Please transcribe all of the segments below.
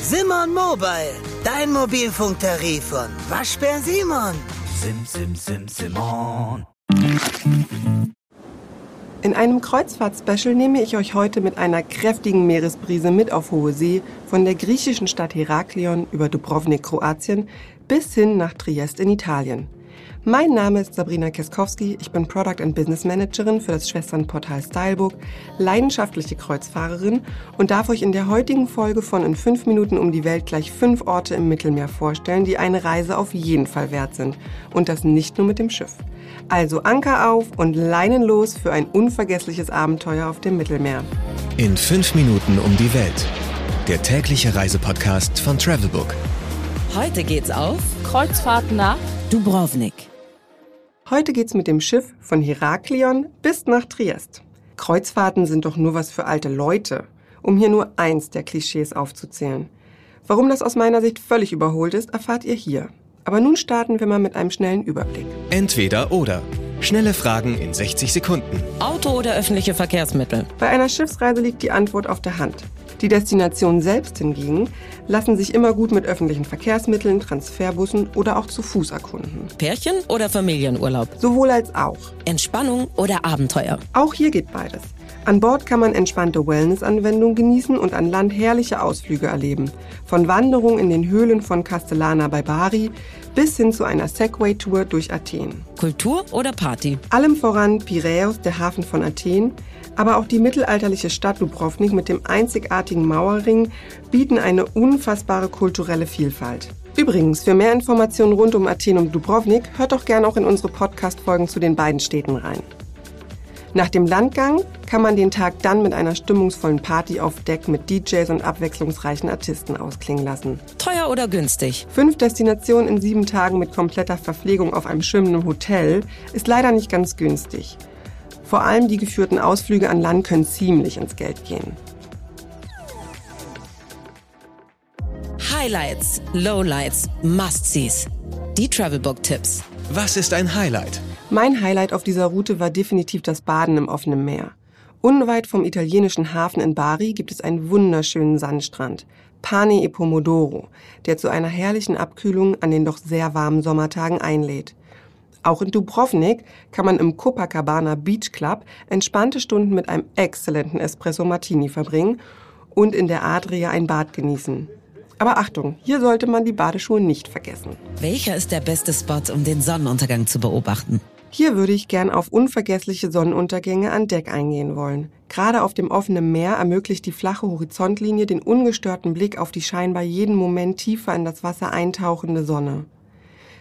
Simon Mobile, dein Mobilfunktarif von Waschbär Simon. Sim, sim, sim, Simon. In einem Kreuzfahrt-Special nehme ich euch heute mit einer kräftigen Meeresbrise mit auf hohe See von der griechischen Stadt Heraklion über Dubrovnik, Kroatien bis hin nach Triest in Italien. Mein Name ist Sabrina Keskowski, ich bin Product and Business Managerin für das Schwesternportal Stylebook, leidenschaftliche Kreuzfahrerin und darf euch in der heutigen Folge von In 5 Minuten um die Welt gleich fünf Orte im Mittelmeer vorstellen, die eine Reise auf jeden Fall wert sind. Und das nicht nur mit dem Schiff. Also Anker auf und Leinen los für ein unvergessliches Abenteuer auf dem Mittelmeer. In 5 Minuten um die Welt. Der tägliche Reisepodcast von Travelbook. Heute geht's auf Kreuzfahrt nach Dubrovnik. Heute geht's mit dem Schiff von Heraklion bis nach Triest. Kreuzfahrten sind doch nur was für alte Leute, um hier nur eins der Klischees aufzuzählen. Warum das aus meiner Sicht völlig überholt ist, erfahrt ihr hier. Aber nun starten wir mal mit einem schnellen Überblick. Entweder oder. Schnelle Fragen in 60 Sekunden. Auto oder öffentliche Verkehrsmittel? Bei einer Schiffsreise liegt die Antwort auf der Hand. Die Destinationen selbst hingegen lassen sich immer gut mit öffentlichen Verkehrsmitteln, Transferbussen oder auch zu Fuß erkunden. Pärchen oder Familienurlaub? Sowohl als auch. Entspannung oder Abenteuer? Auch hier geht beides. An Bord kann man entspannte Wellness-Anwendungen genießen und an Land herrliche Ausflüge erleben. Von Wanderung in den Höhlen von Castellana bei Bari bis hin zu einer Segway-Tour durch Athen. Kultur oder Party? Allem voran Piräus, der Hafen von Athen, aber auch die mittelalterliche Stadt Dubrovnik mit dem einzigartigen Mauerring bieten eine unfassbare kulturelle Vielfalt. Übrigens, für mehr Informationen rund um Athen und Dubrovnik, hört doch gerne auch in unsere Podcast-Folgen zu den beiden Städten rein. Nach dem Landgang kann man den Tag dann mit einer stimmungsvollen Party auf Deck mit DJs und abwechslungsreichen Artisten ausklingen lassen. Teuer oder günstig? Fünf Destinationen in sieben Tagen mit kompletter Verpflegung auf einem schwimmenden Hotel ist leider nicht ganz günstig. Vor allem die geführten Ausflüge an Land können ziemlich ins Geld gehen. Highlights, Lowlights, Must-Sees. Die Travelbook-Tipps. Was ist ein Highlight? Mein Highlight auf dieser Route war definitiv das Baden im offenen Meer. Unweit vom italienischen Hafen in Bari gibt es einen wunderschönen Sandstrand, Pane e Pomodoro, der zu einer herrlichen Abkühlung an den doch sehr warmen Sommertagen einlädt. Auch in Dubrovnik kann man im Copacabana Beach Club entspannte Stunden mit einem exzellenten Espresso Martini verbringen und in der Adria ein Bad genießen. Aber Achtung, hier sollte man die Badeschuhe nicht vergessen. Welcher ist der beste Spot, um den Sonnenuntergang zu beobachten? Hier würde ich gern auf unvergessliche Sonnenuntergänge an Deck eingehen wollen. Gerade auf dem offenen Meer ermöglicht die flache Horizontlinie den ungestörten Blick auf die scheinbar jeden Moment tiefer in das Wasser eintauchende Sonne.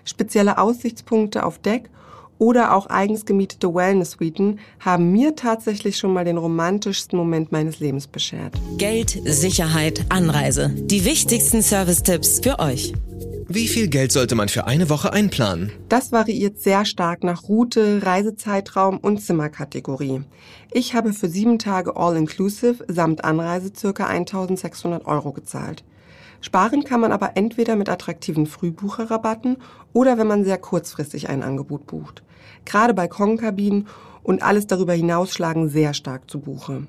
Spezielle Aussichtspunkte auf Deck oder auch eigens gemietete Wellness-Suiten haben mir tatsächlich schon mal den romantischsten Moment meines Lebens beschert. Geld, Sicherheit, Anreise. Die wichtigsten Service-Tipps für euch. Wie viel Geld sollte man für eine Woche einplanen? Das variiert sehr stark nach Route, Reisezeitraum und Zimmerkategorie. Ich habe für sieben Tage All-Inclusive samt Anreise circa 1600 Euro gezahlt. Sparen kann man aber entweder mit attraktiven Frühbucherrabatten oder wenn man sehr kurzfristig ein Angebot bucht. Gerade Balkonkabinen und alles darüber hinaus schlagen sehr stark zu Buche.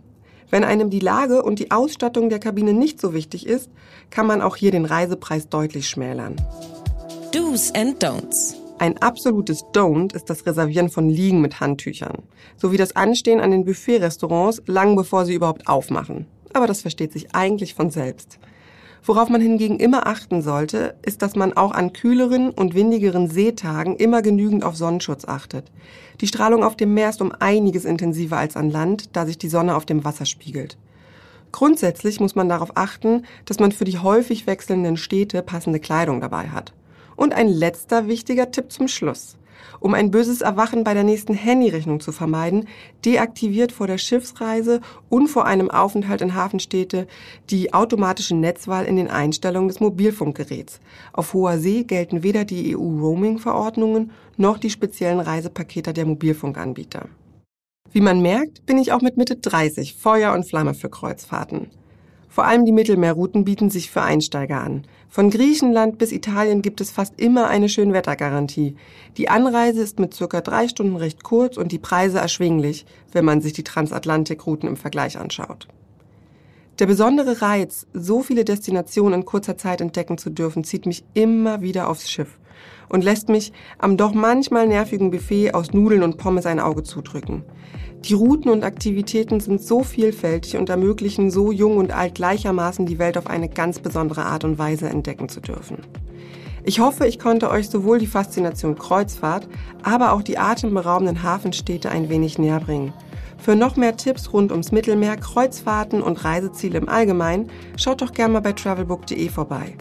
Wenn einem die Lage und die Ausstattung der Kabine nicht so wichtig ist, kann man auch hier den Reisepreis deutlich schmälern. Do's and Don'ts. Ein absolutes Don't ist das Reservieren von Liegen mit Handtüchern, sowie das Anstehen an den Buffet-Restaurants lang bevor sie überhaupt aufmachen. Aber das versteht sich eigentlich von selbst. Worauf man hingegen immer achten sollte, ist, dass man auch an kühleren und windigeren Seetagen immer genügend auf Sonnenschutz achtet. Die Strahlung auf dem Meer ist um einiges intensiver als an Land, da sich die Sonne auf dem Wasser spiegelt. Grundsätzlich muss man darauf achten, dass man für die häufig wechselnden Städte passende Kleidung dabei hat. Und ein letzter wichtiger Tipp zum Schluss. Um ein böses Erwachen bei der nächsten Handyrechnung zu vermeiden, deaktiviert vor der Schiffsreise und vor einem Aufenthalt in Hafenstädte die automatische Netzwahl in den Einstellungen des Mobilfunkgeräts. Auf hoher See gelten weder die EU-Roaming-Verordnungen noch die speziellen Reisepakete der Mobilfunkanbieter. Wie man merkt, bin ich auch mit Mitte 30 Feuer und Flamme für Kreuzfahrten. Vor allem die Mittelmeerrouten bieten sich für Einsteiger an. Von Griechenland bis Italien gibt es fast immer eine Schönwettergarantie. Die Anreise ist mit circa drei Stunden recht kurz und die Preise erschwinglich, wenn man sich die Transatlantikrouten im Vergleich anschaut. Der besondere Reiz, so viele Destinationen in kurzer Zeit entdecken zu dürfen, zieht mich immer wieder aufs Schiff und lässt mich am doch manchmal nervigen Buffet aus Nudeln und Pommes ein Auge zudrücken. Die Routen und Aktivitäten sind so vielfältig und ermöglichen so jung und alt gleichermaßen die Welt auf eine ganz besondere Art und Weise entdecken zu dürfen. Ich hoffe, ich konnte euch sowohl die Faszination Kreuzfahrt, aber auch die atemberaubenden Hafenstädte ein wenig näher bringen. Für noch mehr Tipps rund ums Mittelmeer, Kreuzfahrten und Reiseziele im Allgemeinen, schaut doch gerne mal bei travelbook.de vorbei.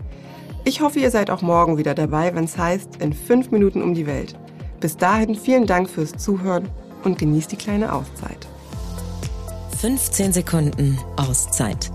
Ich hoffe, ihr seid auch morgen wieder dabei, wenn es heißt, in fünf Minuten um die Welt. Bis dahin vielen Dank fürs Zuhören und genießt die kleine Auszeit. 15 Sekunden Auszeit